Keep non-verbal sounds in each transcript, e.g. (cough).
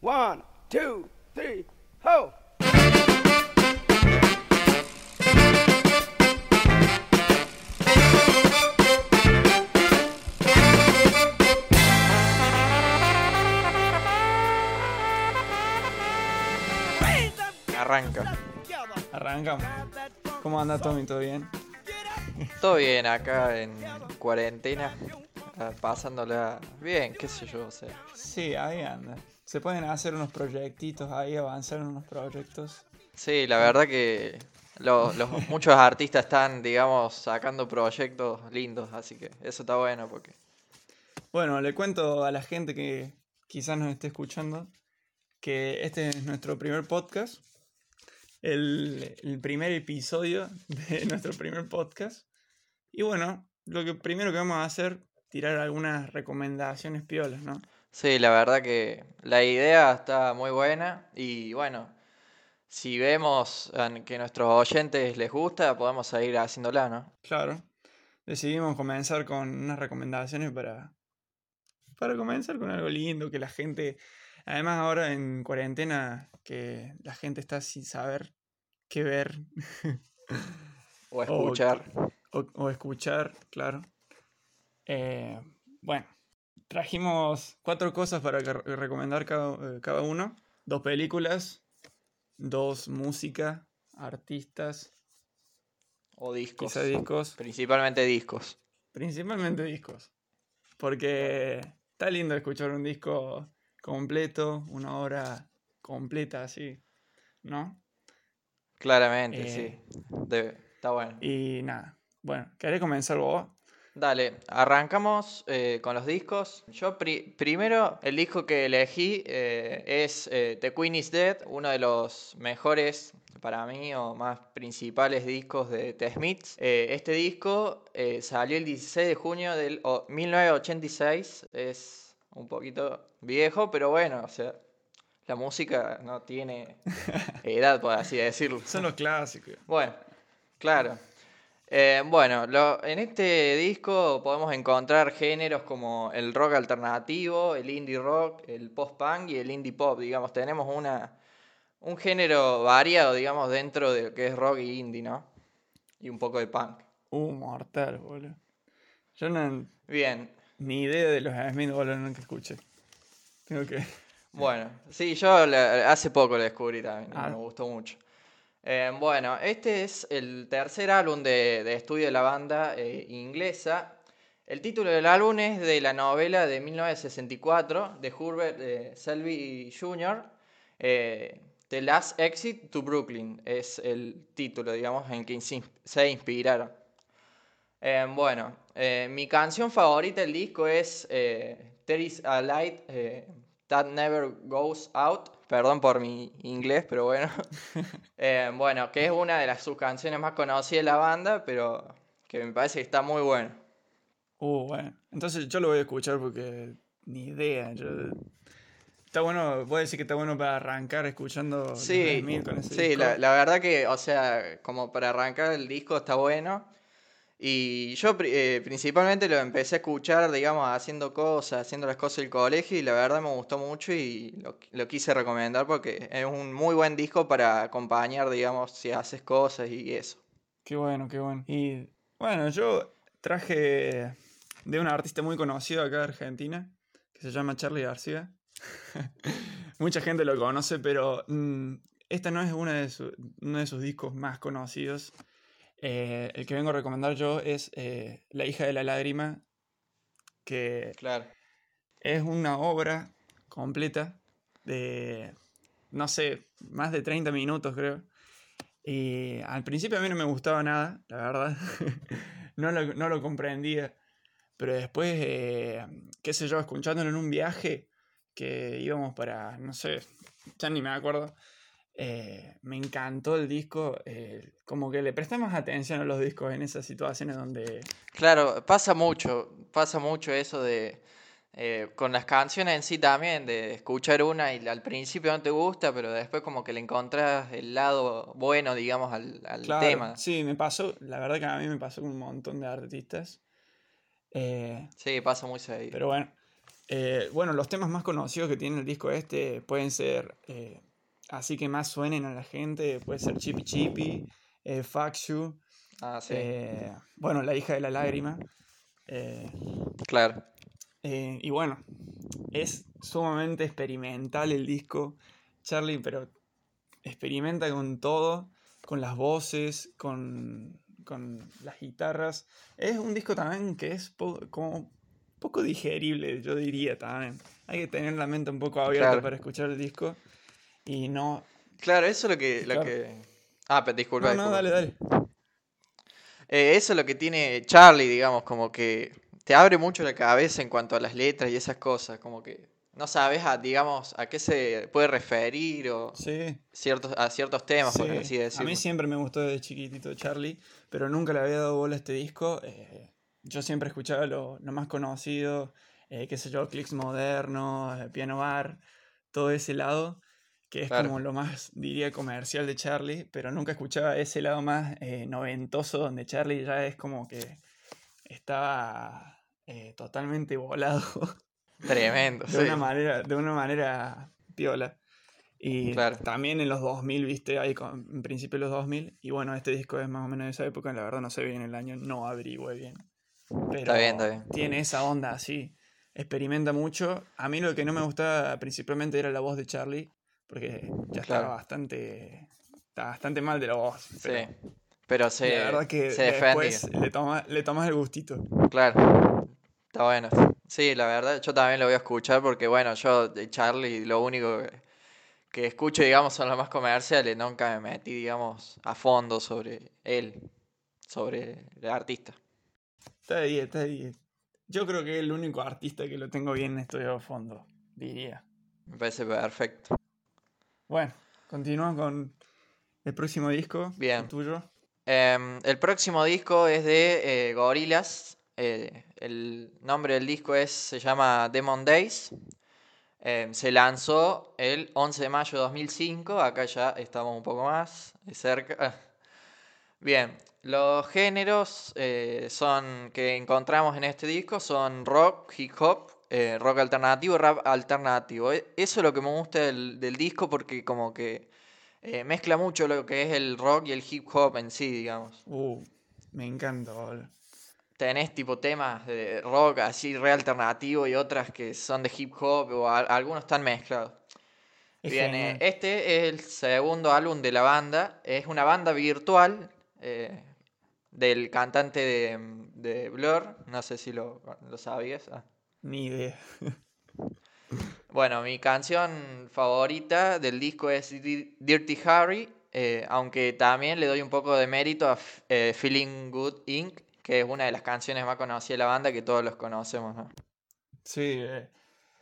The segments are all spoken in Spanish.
One, two, three, ho! Arranca. Arrancamos. ¿Cómo anda Tommy? ¿Todo bien? Todo bien acá en cuarentena. ah, Pasándola bien, qué sé yo, o sea. Sí, ahí anda. Se pueden hacer unos proyectitos ahí, avanzar en unos proyectos. Sí, la verdad que lo- los, (laughs) muchos artistas están, digamos, sacando proyectos lindos, así que eso está bueno porque... Bueno, le cuento a la gente que quizás nos esté escuchando que este es nuestro primer podcast. El, el primer episodio de (laughs) nuestro primer podcast. Y bueno, lo que primero que vamos a hacer, tirar algunas recomendaciones piolas, ¿no? Sí, la verdad que la idea está muy buena y bueno, si vemos que a nuestros oyentes les gusta, podemos seguir haciéndola, ¿no? Claro. Decidimos comenzar con unas recomendaciones para, para comenzar con algo lindo, que la gente, además ahora en cuarentena, que la gente está sin saber qué ver O (laughs) escuchar. o, o escuchar, claro. Eh, bueno, trajimos cuatro cosas para recomendar cada, eh, cada uno. Dos películas, dos música, artistas, O discos. quizá discos. Principalmente discos. Principalmente discos. Porque está lindo escuchar un disco completo, una hora completa así, ¿no? Claramente, Eh, sí. Debe- está bueno. Y nada. Bueno, ¿querés comenzar vos? Dale, arrancamos eh, con los discos. Yo pri- primero, el disco que elegí eh, es eh, The Queen is Dead, uno de los mejores para mí o más principales discos de The Smiths. Eh, este disco eh, salió el 16 de junio del o- 1986, es un poquito viejo, pero bueno, o sea, la música no tiene (laughs) edad, por así decirlo. Son los clásicos. Bueno, claro. Eh, bueno, lo- en este disco podemos encontrar géneros como el rock alternativo, el indie rock, el post-punk y el indie pop. Digamos, tenemos una, un género variado, digamos, dentro de lo que es rock y indie, ¿no? Y un poco de punk. Uh, mortal, boludo. Yo no, Bien, ni idea de los Smith, boludo, nunca escuché. Tengo que... Bueno, sí, yo la- hace poco lo descubrí también, Ah. me gustó mucho. Eh, bueno, este es el tercer álbum de, estudio de la banda eh, inglesa. El título del álbum es de la novela de 1964 de Herbert eh, Selby Jr. The Last Exit to Brooklyn es el título, digamos, en que se ins- se inspiraron. Bueno, mi canción favorita del disco es There is a Light That Never Goes Out. Perdón por mi inglés, pero bueno. (laughs) Eh, bueno, que es una de las sus canciones más conocidas de la banda, pero que me parece que está muy buena. Uh, bueno. Entonces yo lo voy a escuchar porque ni idea. yo- Está bueno, voy a decir que está bueno para arrancar escuchando Sí, con ese sí, disco. la, la verdad que, o sea, como para arrancar el disco está bueno. Y yo eh, principalmente lo empecé a escuchar, digamos, haciendo cosas, haciendo las cosas del colegio y la verdad me gustó mucho y lo, quise recomendar porque es un muy buen disco para acompañar, digamos, si haces cosas y eso. Qué bueno, qué bueno. Y bueno, yo traje de un artista muy conocido acá de Argentina, que se llama Charlie García. (laughs) Mucha gente lo conoce, pero mm, esta no es de uno de sus discos más conocidos. Eh, el que vengo a recomendar yo es eh, La hija de la lágrima, que Claro. es una obra completa de, no sé, más de 30 minutos creo. Y al principio a mí no me gustaba nada, la verdad. (laughs) no, lo, no lo comprendía. Pero después, eh, qué sé yo, escuchándolo en un viaje que íbamos para, no sé, ya ni me acuerdo. Eh, me encantó el disco. eh, como que le prestamos atención a los discos en esas situaciones donde Claro, pasa mucho, pasa mucho eso de eh, con las canciones en sí también, de escuchar una y al principio no te gusta, pero después como que le encontrás el lado bueno, digamos, al, al Claro, tema. Sí, me pasó, la verdad que a mí me pasó con un montón de artistas. Sí, pasa muy seguido. pero bueno, bueno, los temas más conocidos que tiene el disco este pueden ser, así que más suenen a la gente, puede ser Chippy Chippy, eh, Fuck You, Ah, sí. eh, bueno, La hija de la lágrima. eh, Claro. eh, y bueno, es sumamente experimental el disco, Charlie, pero experimenta con todo, con las voces, con, con las guitarras. Es un disco también que es po- como poco digerible, yo diría también. Hay que tener la mente un poco abierta Claro. para escuchar el disco y no... Claro, eso es lo que. Lo que... Ah, pero disculpa. No, no, disculpa. dale, dale. Eh, eso es lo que tiene Charlie, digamos, como que te abre mucho la cabeza en cuanto a las letras y esas cosas, como que no sabes a, digamos, a qué se puede referir o Sí. ciertos, a ciertos temas, por Sí, así a decirlo. mí siempre me gustó desde chiquitito Charlie, pero nunca le había dado bola a este disco. eh, yo siempre escuchaba lo, lo más conocido, eh, qué sé yo, clics modernos, piano bar, todo ese lado, que es Claro. como lo más, diría, comercial de Charlie, pero nunca escuchaba ese lado más eh, noventoso, donde Charlie ya es como que estaba eh, totalmente volado (laughs) Tremendo, de sí. una manera, de una manera piola. Y Claro. también en los 2000, viste, ahí con- en principio de los 2000. Y bueno, este disco es más o menos de esa época, la verdad no sé bien el año, no averigüe bien. Pero Está bien, está bien. tiene esa onda así, experimenta mucho. A mí lo que no me gustaba principalmente era la voz de Charlie, porque ya estaba Claro. bastante, estaba bastante mal de la voz. Sí. Pero se, la verdad que se después le tomas le tomas el gustito. Claro. Está bueno. Sí, la verdad, yo también lo voy a escuchar porque, bueno, yo de Charlie lo único que, que escucho, digamos, son los más comerciales. Nunca me metí, digamos, a fondo sobre él, sobre el artista. Está ahí, está ahí. Yo creo que es el único artista que lo tengo bien estudiado a fondo, diría. Me parece perfecto. Bueno, continuamos con el próximo disco. Bien. el tuyo. Em, el próximo disco es de eh, Gorillaz. eh, el nombre del disco es, se llama Demon Days. Em, se lanzó el 11 de mayo de 2005. Acá ya estamos un poco más de cerca. (laughs) Bien, los géneros eh, son que encontramos en este disco son rock, hip hop, eh, rock alternativo rap alternativo. E- Eso es lo que me gusta del, del disco porque como que eh, mezcla mucho lo que es el rock y el hip hop en sí, digamos. Uh, me encanta, boludo. Tenés tipo temas de rock así re alternativo y otras que son de hip hop o al- algunos están mezclados. Es Bien, eh, este es el segundo álbum de la banda. Es una banda virtual eh, del cantante de, de Blur. No sé si lo, lo sabías. Ah. Ni idea. (laughs) Bueno, mi canción favorita del disco es Di- Dirty Harry, eh, aunque también le doy un poco de mérito a eh, Feeling Good Inc., que es una de las canciones más conocidas de la banda que todos los conocemos, ¿no? Sí, eh,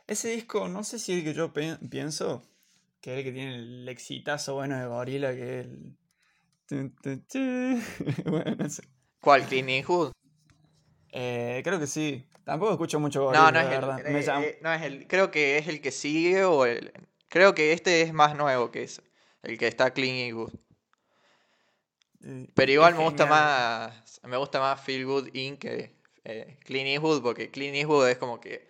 ese disco, no sé si es el que yo pienso, que es el que tiene el exitazo bueno de Gorila, que es el... (laughs) (laughs) bueno, no sé. ¿Cuál? Eastwood? Eh, creo que sí. Tampoco escucho mucho Gorila, No, no es la el, verdad. eh, eh, no es el, creo que es el que sigue o el, creo que este es más nuevo que ese, el que está Clean Eastwood. eh, Pero igual es me gusta genial. más, me gusta más Feel Good Inc. que eh, Clean Eastwood, porque Clean Eastwood es como que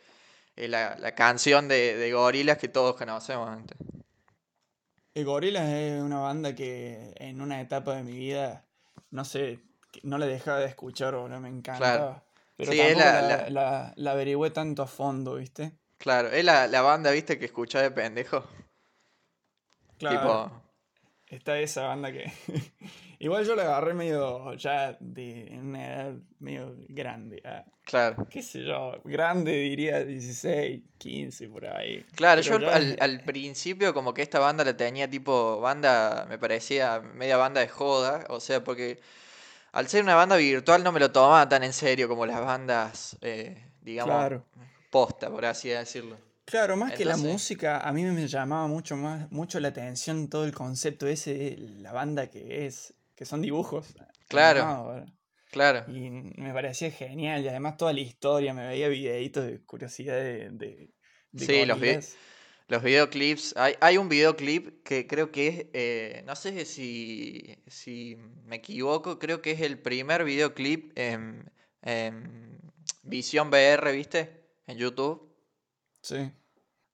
eh, la, la canción de, de gorilas que todos conocemos antes. El Gorillaz es una banda que en una etapa de mi vida, no sé, no le dejaba de escuchar, boludo, me encantaba. Pero Sí, tampoco la- la, la- la- la averigüé tanto a fondo, ¿viste? Claro, es la, la banda, viste, que escuchaba de pendejo. Claro, Tipo, está esa banda que... (laughs) Igual yo la agarré medio ya de en una edad medio grande. ah, claro. qué sé yo, grande diría 16, 15 por ahí. Claro, Pero yo ya- al, al principio como que esta banda la tenía tipo banda, me parecía media banda de joda, o sea, porque al ser una banda virtual no me lo tomaba tan en serio como las bandas, eh, digamos, Claro. posta, por así decirlo. Claro, más que la música, a mí me llamaba mucho más, mucho la atención todo el concepto ese de la banda que es, que son dibujos. Claro. Claro. Y me parecía genial, y además toda la historia, me veía videitos de curiosidad de, de, de Sí, los vi- gorilas. Los videoclips, hay, hay un videoclip que creo que es, eh, no sé si, si me equivoco, creo que es el primer videoclip en, en Visión VR, ¿viste? En YouTube. Sí.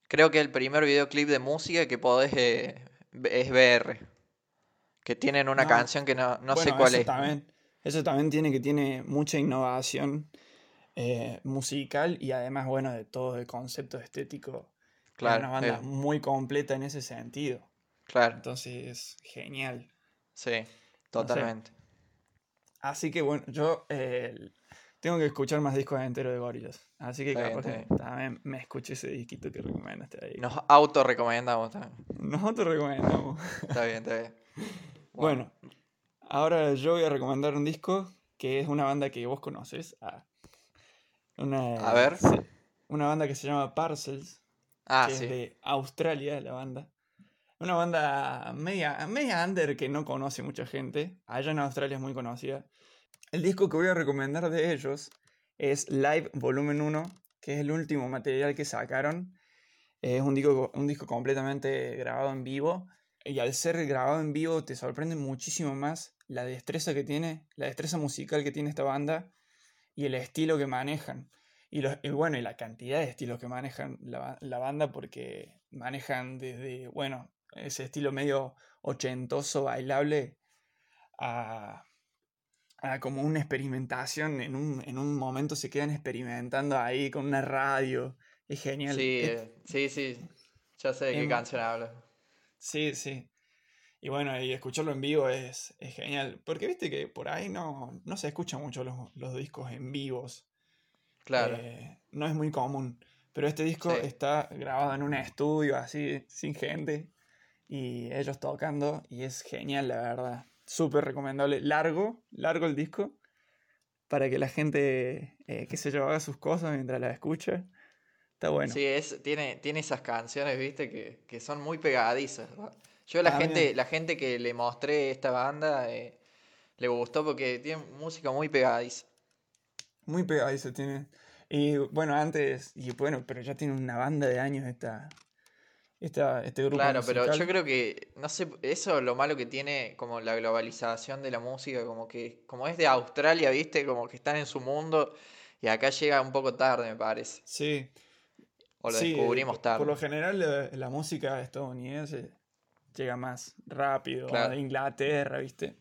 Creo que el primer videoclip de música que podés eh, es VR. Que tienen una No. canción que no, no sé cuál eso es. También, eso también tiene que tiene mucha innovación eh, musical y además, bueno, de todo el concepto estético. Es una banda eh, muy completa en ese sentido. claro, Entonces es genial. sí, totalmente. Así que bueno, yo eh, tengo que escuchar más discos enteros de Gorillaz. Así que capaz que también me escuché ese disquito que recomendaste ahí. Nos autorrecomendamos también. Nosotros recomendamos. Está bien, está bien. (laughs) Bueno, ahora yo voy a recomendar un disco que es una banda que vos conoces. Ah, una, A ver. una banda que se llama Parcels, Ah, que sí. es de Australia, la banda. Una banda media, media under que no conoce mucha gente. Allá en Australia es muy conocida. El disco que voy a recomendar de ellos es Live Volumen 1, que es el último material que sacaron. Es un disco, un disco completamente grabado en vivo. Y al ser grabado en vivo te sorprende muchísimo más la destreza que tiene, la destreza musical que tiene esta banda y el estilo que manejan. Y, los- y bueno, y la cantidad de estilos que manejan la, ba- la banda, porque manejan desde, bueno, ese estilo medio ochentoso, bailable, a, a como una experimentación. En un, en un momento se quedan experimentando ahí con una radio. Es genial. Sí, Es- eh, sí, sí. Ya sé de qué Em, canción hablas. Sí, sí. Y bueno, y escucharlo en vivo es, es genial. Porque viste que por ahí no, no se escuchan mucho los, los discos en vivos. Claro. Eh, no es muy común. Pero este disco Sí. está grabado en un estudio así, sin gente. Y ellos tocando. Y es genial, la verdad. Súper recomendable. Largo, largo el disco. Para que la gente, eh, qué sé yo, haga sus cosas mientras la escucha. Está bueno. Sí, es, tiene, tiene esas canciones, viste, que, que son muy pegadizas. Yo la Ah, gente, bien. la gente que le mostré esta banda eh, le gustó porque tiene música muy pegadiza. Muy pegadizo tiene. Y bueno, antes, y bueno, pero ya tiene una banda de años esta, esta, este grupo Claro, pero yo creo que, no sé, eso es lo malo que tiene como la globalización de la música, como que, como es de Australia, viste, como que están en su mundo y acá llega un poco tarde, me parece. Sí, O lo sí, descubrimos tarde. Por lo general la, la música estadounidense llega más rápido, Claro. a Inglaterra, ¿viste?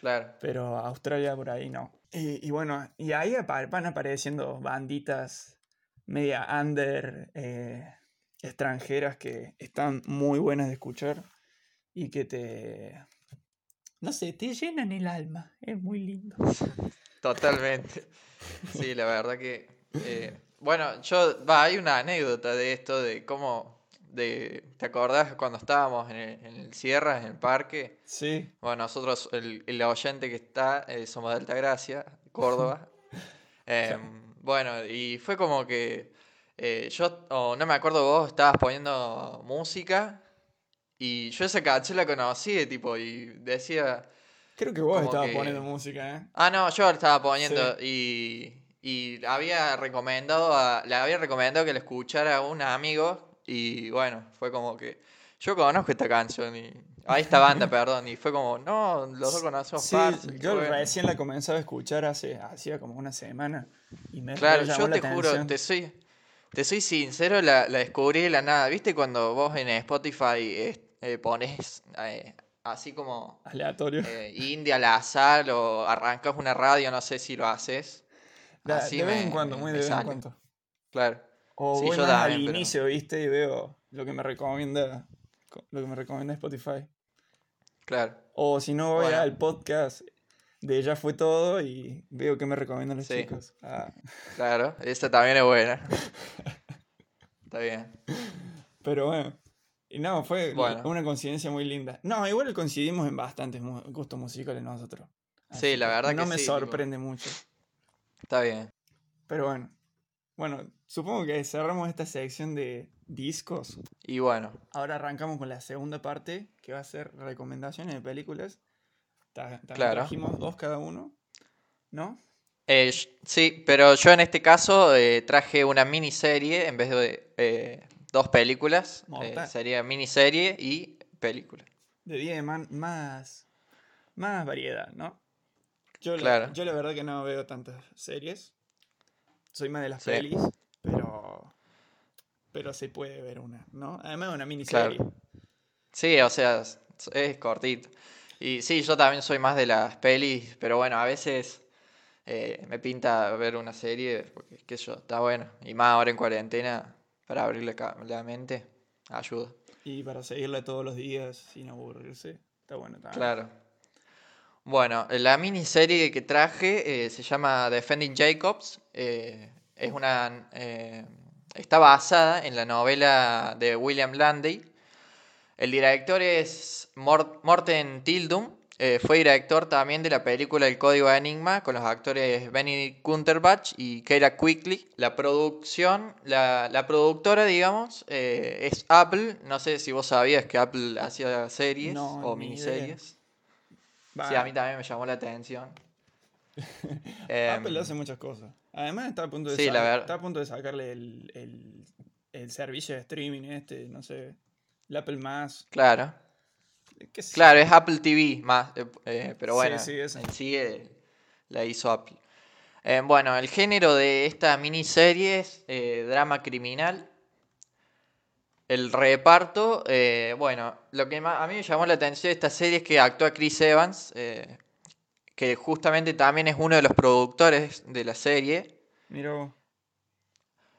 Claro. Pero Australia por ahí no. Y, bueno, y ahí van apareciendo banditas media under eh, extranjeras que están muy buenas de escuchar y que te... No sé, te llenan el alma. Es muy lindo. (laughs) Totalmente. Sí, la verdad que. eh, bueno, yo. Hay una anécdota de esto, de cómo. De, ¿Te acordás cuando estábamos en el, en el Sierra, en el parque? Sí, Bueno, nosotros, el, el oyente que está, eh, somos de Altagracia, Córdoba. (laughs) Em, bueno, y fue como que. eh, yo, o no me acuerdo, vos estabas poniendo música. Y yo esa canción la conocí, tipo, y decía. creo que vos estabas que- poniendo música, ¿eh? Ah, no, yo la estaba poniendo y, y había recomendado a, le había recomendado que la escuchara a un amigo y bueno, fue como que yo conozco esta canción y a esta banda, (laughs) perdón, y fue como, no, los dos conocemos Sí, Parcels, qué yo bueno". recién la comenzaba a escuchar hace hacía como una semana y me Claro, yo te juro, te soy, te soy sincero, la, la descubrí de la nada. ¿Viste cuando vos en Spotify eh, eh, pones eh, así como Aleatorio. eh, India al azar o arrancas una radio, no sé si lo haces? Así de vez en cuando, muy de vez en cuando. Claro. O Sí, voy yo más al también, pero- inicio, ¿viste? Y veo lo que me recomienda lo que me recomienda Spotify. Claro, O si no, voy Bueno. al podcast de Ya fue todo y veo que me recomiendan los Sí. chicos. Ah, claro, esa también es buena. Está bien. pero bueno. Y no, fue Bueno. una coincidencia muy linda. No, igual coincidimos en bastantes gustos musicales nosotros. Sí, Así la que verdad no que me sí, tipo. sorprende mucho. Está bien. Pero bueno. Bueno, supongo que cerramos esta sección de discos. Y bueno, Ahora arrancamos con la segunda parte, que va a ser recomendaciones de películas. Claro. Trajimos dos cada uno, ¿no? eh, sí, pero yo en este caso eh, traje una miniserie en vez de eh, dos películas. sería miniserie y película. De día de man- más, más variedad, ¿no? Yo, la- Claro. yo la verdad que no veo tantas series. Soy más de las Sí. pelis, pero se puede ver una, ¿no? Además de una miniserie. Claro. Sí, o sea, es, es cortito. Y sí, yo también soy más de las pelis, pero bueno, a veces eh, me pinta ver una serie, porque qué sé yo, está bueno. Y más ahora en cuarentena, para abrirle la mente, ayuda. Y para seguirla todos los días sin aburrirse, está bueno también. Claro. Bueno, la miniserie que traje eh, se llama Defending Jacobs. eh, es una. Eh, está basada en la novela de William Landay. El director es Mor- Morten Tildum. eh, fue director también de la película El Código Enigma con los actores Benedict Cumberbatch y Keira Quickly. La producción, la, la productora, digamos, eh, es Apple. No sé si vos sabías que Apple hacía series No, o miniseries. Sí, a mí también me llamó la atención. (laughs) Em, Apple hace muchas cosas. Además está a punto de, Sí, está a punto de sacarle el, el, el servicio de streaming este, no sé, el Apple más. Claro, sé claro, es Apple TV más, eh, eh, pero bueno, sí, esa. en sí eh, la hizo Apple. Eh, bueno, el género de esta miniserie es eh, drama criminal. El reparto, eh, bueno, lo que a mí me llamó la atención de esta serie es que actúa Chris Evans, eh, que justamente también es uno de los productores de la serie. Mira.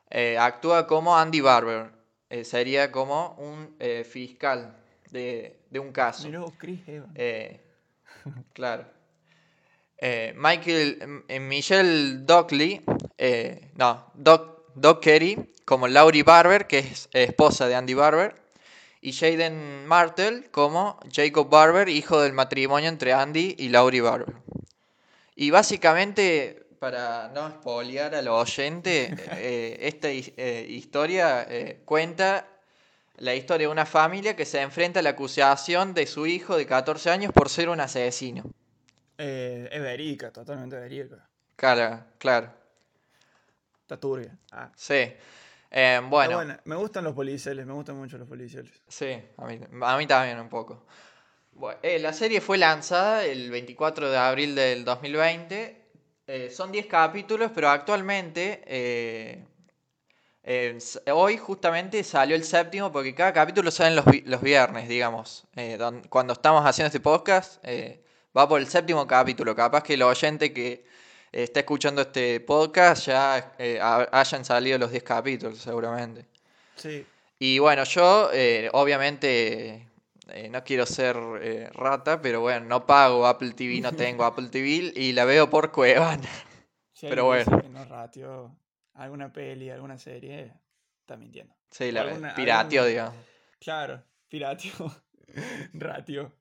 Eh, actúa como Andy Barber. eh, sería como un eh, fiscal de, de un caso. Vos, Chris Evans. Claro. Michael, Michelle Dockley, no, Doc, Doc Kerry, como Laurie Barber, que es esposa de Andy Barber, y Jaden Martell como Jacob Barber, hijo del matrimonio entre Andy y Laurie Barber. Y básicamente, para no espolear al oyente, eh, esta his- eh, historia eh, cuenta la historia de una familia que se enfrenta a la acusación de su hijo de 14 años por ser un asesino. Eh, es verídica, totalmente verídica. Claro, claro. Está turbia. Ah, Sí. Eh, bueno. Me gustan los policiales, me gustan mucho los policiales. sí, a mí, a mí también un poco. Bueno, eh, la serie fue lanzada el 24 de abril del 2020. Eh, son 10 capítulos, pero actualmente, eh, hoy justamente salió el séptimo, porque cada capítulo sale los, los viernes, digamos. Don- cuando estamos haciendo este podcast, va por el séptimo capítulo. Capaz que el oyente que está escuchando este podcast ya eh, ha- hayan salido los 10 capítulos, seguramente. Sí. Y bueno, yo eh, obviamente eh, no quiero ser rata, pero bueno, no pago Apple TV, no (laughs) tengo Apple TV y la veo por Cuevana. (laughs) Si Pero bueno. que no ratio alguna peli, alguna serie, está mintiendo. Sí, la Alguna- pirateo, algún- digamos. Claro, piratio, (laughs) ratio.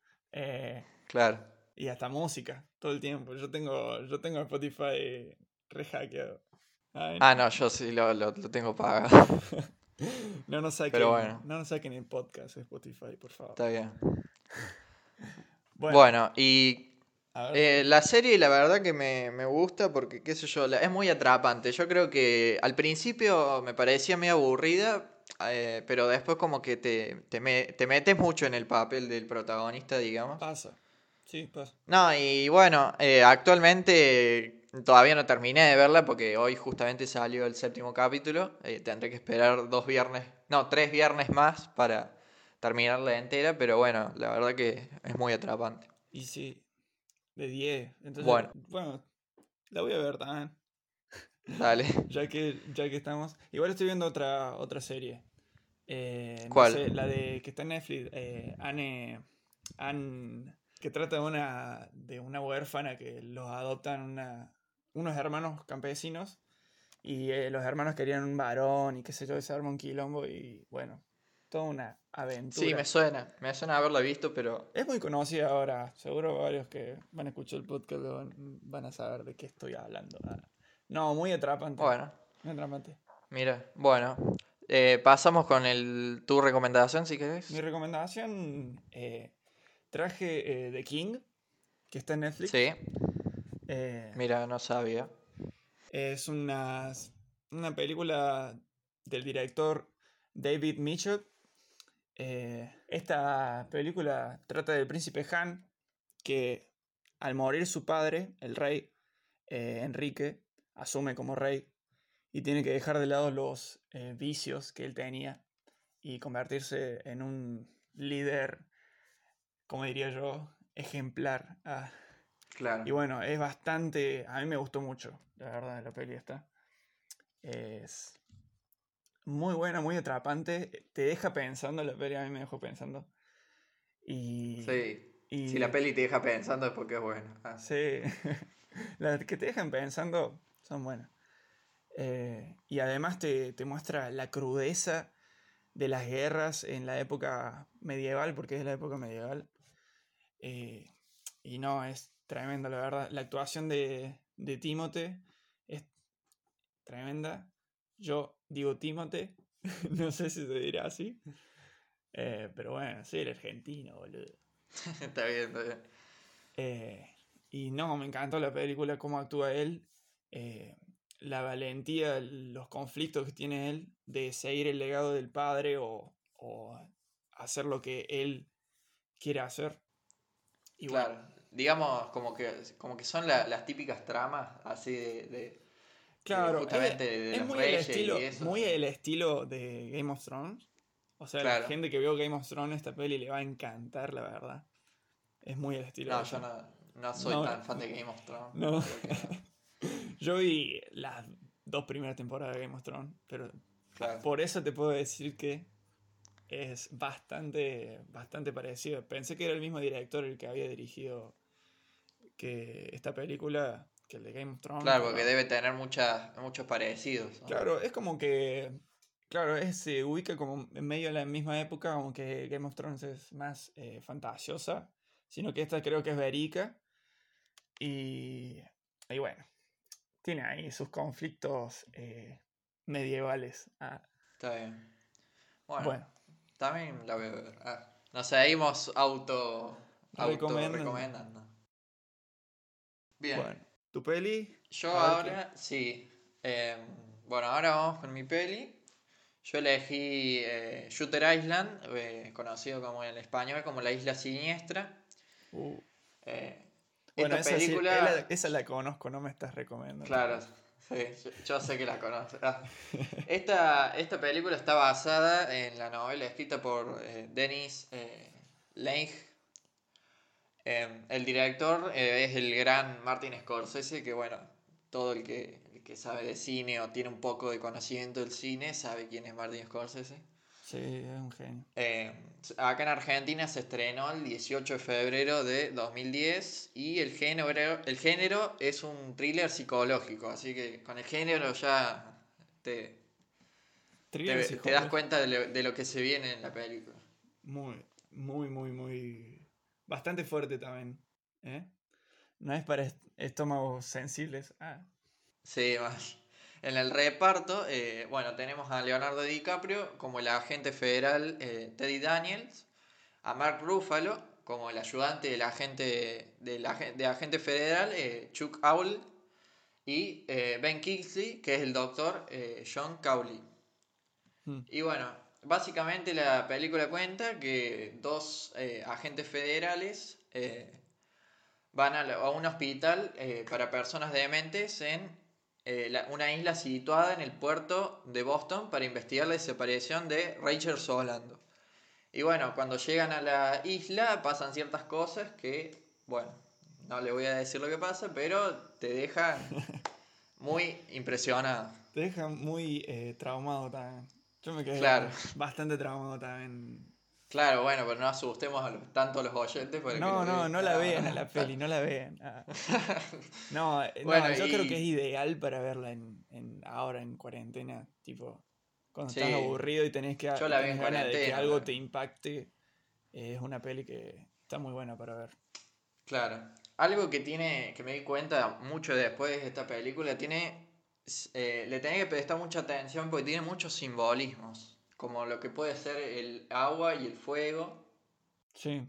Claro. y hasta música, todo el tiempo. Yo tengo, yo tengo Spotify re hackeado. Ay, Ah, no, yo sí lo, lo, lo tengo pagado. (laughs) no nos saquen, pero bueno. no nos saquen el podcast de Spotify, por favor. Está bien. (laughs) Bueno, Bueno, y Eh, la serie la verdad que me, me gusta porque, qué sé yo, es muy atrapante. Yo creo que al principio me parecía medio aburrida, eh, pero después como que te, te, me- te metes mucho en el papel del protagonista, digamos. pasa. Sí, pasa. No, y bueno, eh, actualmente todavía no terminé de verla porque hoy justamente salió el séptimo capítulo. eh, tendré que esperar dos viernes, no, tres viernes más para terminarla entera, pero bueno, la verdad que es muy atrapante. Y sí, de 10. Entonces, Bueno. bueno, la voy a ver también. Dale. (laughs) Ya que, ya que estamos. Igual estoy viendo otra, otra serie. Eh, no ¿Cuál? sé, la de que está en Netflix. eh, Anne, Anne- que trata de una, de una huérfana que los adoptan una, unos hermanos campesinos. Y eh, los hermanos querían un varón y qué sé yo, se arma un quilombo y bueno, toda una aventura. Sí, me suena, me suena haberla visto, pero Es muy conocida ahora. Seguro varios que van a escuchar el podcast van, a saber de qué estoy hablando. No, muy atrapante. bueno, Muy atrapante. mira, bueno. eh, pasamos con el, tu recomendación si querés. Mi recomendación, eh, traje eh, The King, que está en Netflix. Sí, Eh, mira, no sabía. es una, una película del director David Mitchell. Eh, esta película trata del príncipe Han, que al morir su padre, el rey eh, Enrique, asume como rey y tiene que dejar de lado los vicios que él tenía y convertirse en un líder, como diría yo, ejemplar. Ah, Claro. y bueno, es bastante. A mí me gustó mucho, la verdad, la peli esta. Es muy buena, muy atrapante. Te deja pensando, la peli a mí me dejó pensando. Y. Sí. y- Si la peli te deja pensando es porque es buena. Ah, Sí. (laughs) Las que te dejan pensando son buenas. Eh, y además te, te muestra la crudeza de las guerras en la época medieval, porque es la época medieval. Eh, y no, es tremendo, la verdad. La actuación de, de Timote es tremenda. Yo digo Timote, (laughs) no sé si se dirá así. Eh, pero bueno, soy el argentino, boludo. (laughs) está bien, está bien. Eh, y no, me encantó la película, cómo actúa él, eh, la valentía, los conflictos que tiene él de seguir el legado del padre o, o hacer lo que él quiere hacer. Y bueno, Claro. Digamos, como que, como que son la- las típicas tramas así de. de- claro, justamente es, de es los muy, el y estilo, eso. muy el estilo de Game of Thrones. O sea, Claro. la gente que vio Game of Thrones, esta peli le va a encantar, la verdad. Es muy el estilo. No, de yo no, no soy No. tan fan de Game of Thrones. (laughs) No. Yo vi las dos primeras temporadas de Game of Thrones, pero Claro. Por eso te puedo decir que es bastante, bastante parecido. Pensé que era el mismo director el que había dirigido que esta película, que el de Game of Thrones. Claro, porque debe tener muchas, muchos parecidos. ¿no? Claro, es como que. Claro, es, se ubica como en medio de la misma época, aunque Game of Thrones es más eh, fantasiosa, sino que esta creo que es verica. Y, y bueno, tiene ahí sus conflictos eh, medievales. Ah, Está bien. Bueno, bueno. También la voy a ver. Ah, nos seguimos auto, auto Recomendando. recomendando. Bien. Bueno, tu peli. Yo A ver ahora, sí. eh, bueno, ahora vamos con mi peli. Yo elegí eh, Shooter Island, eh, conocido como en español como La Isla Siniestra. Uh, Eh, bueno, esta esa, película. esa- esa la conozco, no me estás recomendando. Claro, sí, yo, sé que la conoces. Ah. Esta, esta película está basada en la novela escrita por eh, Denis eh, Lange. Eh, el director eh, es el gran Martin Scorsese, que bueno, todo el que, el que sabe de cine o tiene un poco de conocimiento del cine sabe quién es Martin Scorsese. Sí, es un genio. Eh, acá en Argentina se estrenó el 18 de febrero de 2010 y el género, el género es un thriller psicológico, así que con el género ya te, te, te das cuenta de lo, de lo que se viene en la película. Muy, muy, muy, muy. Bastante fuerte también. ¿eh? No es para est- estómagos sensibles. Ah, Sí, más. En el reparto, eh, bueno, tenemos a Leonardo DiCaprio como el agente federal eh, Teddy Daniels, a Mark Ruffalo como el ayudante del agente, del de agente federal eh, Chuck Owl y Ben Kingsley, que es el doctor John Cowley. Hmm. Y bueno, básicamente la película cuenta que dos agentes federales van a, a un hospital para personas dementes en eh, la- una isla situada en el puerto de Boston para investigar la desaparición de Rachel Solando. Y bueno, cuando llegan a la isla pasan ciertas cosas que, bueno, no le voy a decir lo que pasa, pero te dejan (laughs) muy impresionado. te deja muy eh, traumado también. Yo me quedé Claro. bastante traumado también. Claro, bueno, pero no asustemos a los- tanto a los oyentes. para que No, no, no la vean a la peli, no la vean. Ah. (laughs) No, eh, no, Bueno, yo creo que es ideal para verla en, en- ahora en cuarentena. Tipo, cuando Sí. estás aburrido y tenés que Yo la vi en tenés ganas de que algo te impacte. es una peli que está muy buena para ver. Claro. Algo que tiene, que me di cuenta mucho después de esta película, tiene, eh, le tenés que prestar mucha atención porque tiene muchos simbolismos, como lo que puede ser el agua y el fuego. Sí.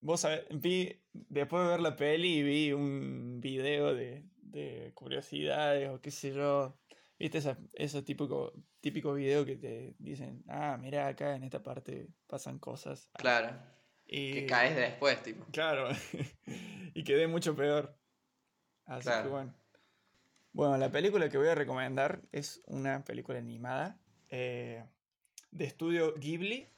Vos sabés, vi, después de ver la peli, vi un video de, de curiosidades o qué sé yo. ¿Viste esa- ese típico, típico video que te dicen, ah, mira acá en esta parte pasan cosas? Claro. y, Que caes después, tipo. Claro, (laughs) y quedé mucho peor. Así Claro. que bueno. Bueno, la película que voy a recomendar es una película animada eh, de estudio Ghibli,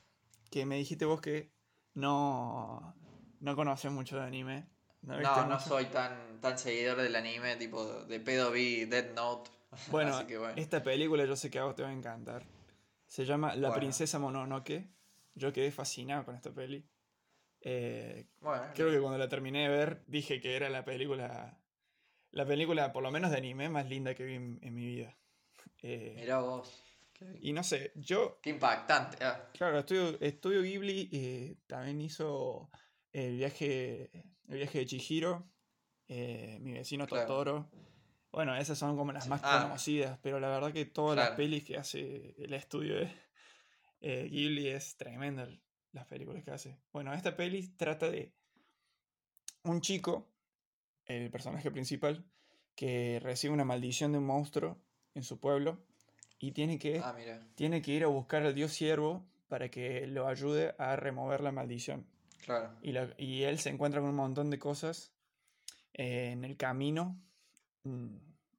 que me dijiste vos que no, no conoces mucho de anime. No, no, soy tan, tan seguidor del anime, tipo de pedo vi Dead Note. (laughs) Bueno, Así que bueno. esta película yo sé que a vos te va a encantar. Se llama La Bueno. princesa Mononoke. Yo quedé fascinado con esta peli. Eh, Bueno, creo que cuando la terminé de ver dije que era la película, la película por lo menos de anime más linda que vi en, en mi vida. Eh, Mirá vos. Qué, y no sé, yo, qué impactante. ah. claro, Estudio, Estudio Ghibli eh, también hizo el viaje, el viaje de Chihiro, eh, mi vecino Claro. Totoro. Bueno, esas son como las más Ah. conocidas, pero la verdad que todas las pelis que hace el estudio de eh, Ghibli es tremenda las películas que hace. Bueno, esta peli trata de un chico, el personaje principal, que recibe una maldición de un monstruo en su pueblo y tiene que, Ah, tiene que ir a buscar al dios siervo para que lo ayude a remover la maldición. Claro. Y, la- y él se encuentra con un montón de cosas eh, en el camino. mm,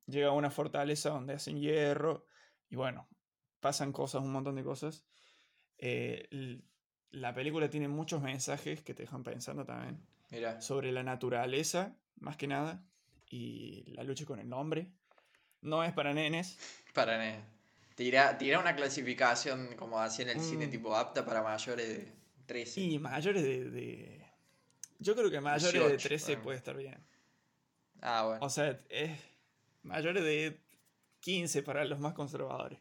Llega a una fortaleza donde hacen hierro. Y bueno, pasan cosas, un montón de cosas. Eh, la película tiene muchos mensajes que te dejan pensando también. Mira. Sobre la naturaleza, más que nada. Y la lucha con el hombre. No es para nenes. Para ne- Tira, tira una clasificación como hacía en el cine, Mm. tipo apta para mayores de 13. Y mayores de... de- Yo creo que mayores de 18, 13 bueno. puede estar bien. Ah, bueno. O sea, es mayores de 15 para los más conservadores.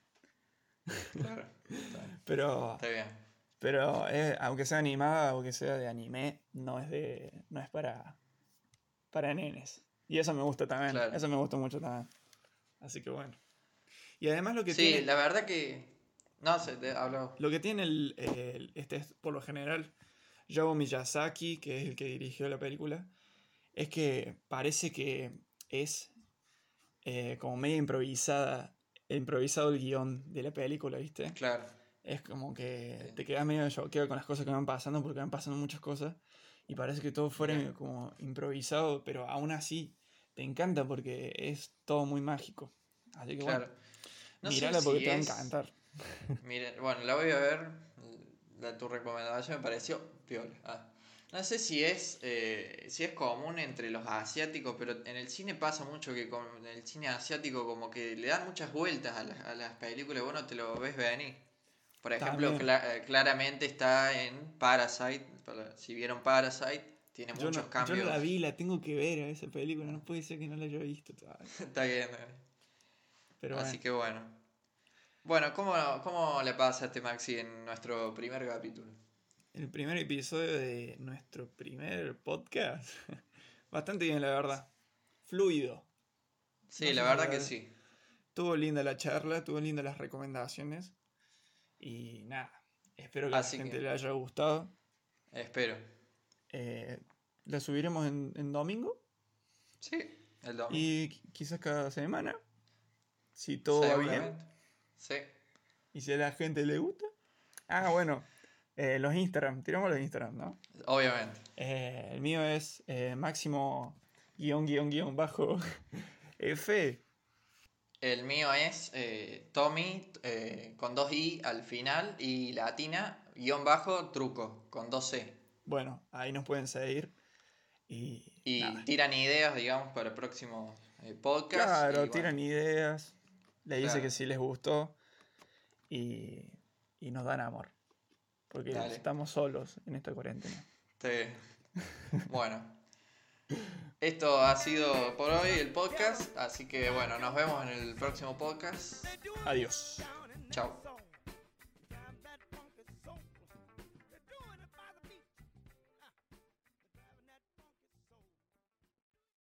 Claro. Está bien. (laughs) Pero, Está bien. pero es- aunque sea animada, aunque sea de anime, no es de no es para para nenes. Y eso me gusta también. Claro. Eso me gusta mucho también. Así que bueno. Y además lo que Sí, tiene la verdad que. No sé, te hablo. lo que tiene el, el- este es por lo general Joe Miyazaki, que es el que dirigió la película, es que parece que es eh, como medio improvisada, improvisado el guion de la película, ¿viste? Claro. Es como que Sí. te quedas medio choqueado con las cosas que van pasando porque van pasando muchas cosas y parece que todo fuera como improvisado, pero aún así te encanta porque es todo muy mágico. Así que Claro. bueno, No sé mírala porque si te va a es- encantar. Mire, bueno, la voy a ver. La, tu recomendación me pareció piola. Ah. No sé si es, eh, si es común entre los asiáticos, pero en el cine pasa mucho que con en el cine asiático como que le dan muchas vueltas a, las- a las películas, vos no te lo ves venir. Por ejemplo, cla- eh, claramente está en Parasite. para- Si vieron Parasite, tiene Yo muchos no, yo cambios. no la vi, la tengo que ver a esa película, no puede ser que no la haya visto todavía. (laughs) Está bien. eh. Pero Así bueno, que bueno. Bueno, ¿cómo, ¿cómo le pasaste, Maxi, en nuestro primer capítulo? el primer episodio de nuestro primer podcast, (laughs) bastante bien la verdad, fluido. Sí, No la verdad que sí. Tuvo linda la charla, tuvo lindas las recomendaciones. Y nada, espero que a la Así gente que- le haya gustado. Espero. Eh, la subiremos en, en domingo Sí, el domingo. y qui- quizás cada semana. Si todo va bien. Sí. y si a la gente le gusta. Ah, bueno, eh, los Instagram, tiramos los Instagram, ¿no? Obviamente. Eh, el mío es eh, máximo guion guion guion bajo (laughs) F. El mío es Tommy con dos I al final y latina guion bajo truco con dos C. Bueno, ahí nos pueden seguir. Y, tiran ideas, digamos, para próximos eh, podcasts. Claro, y bueno, tiran ideas. Le dice Claro. que sí les gustó. Y, y nos dan amor. Porque Dale. estamos solos en esta cuarentena. te- Bueno. Esto ha sido por hoy el podcast, así que bueno, nos vemos en el próximo podcast. Adiós. Chao.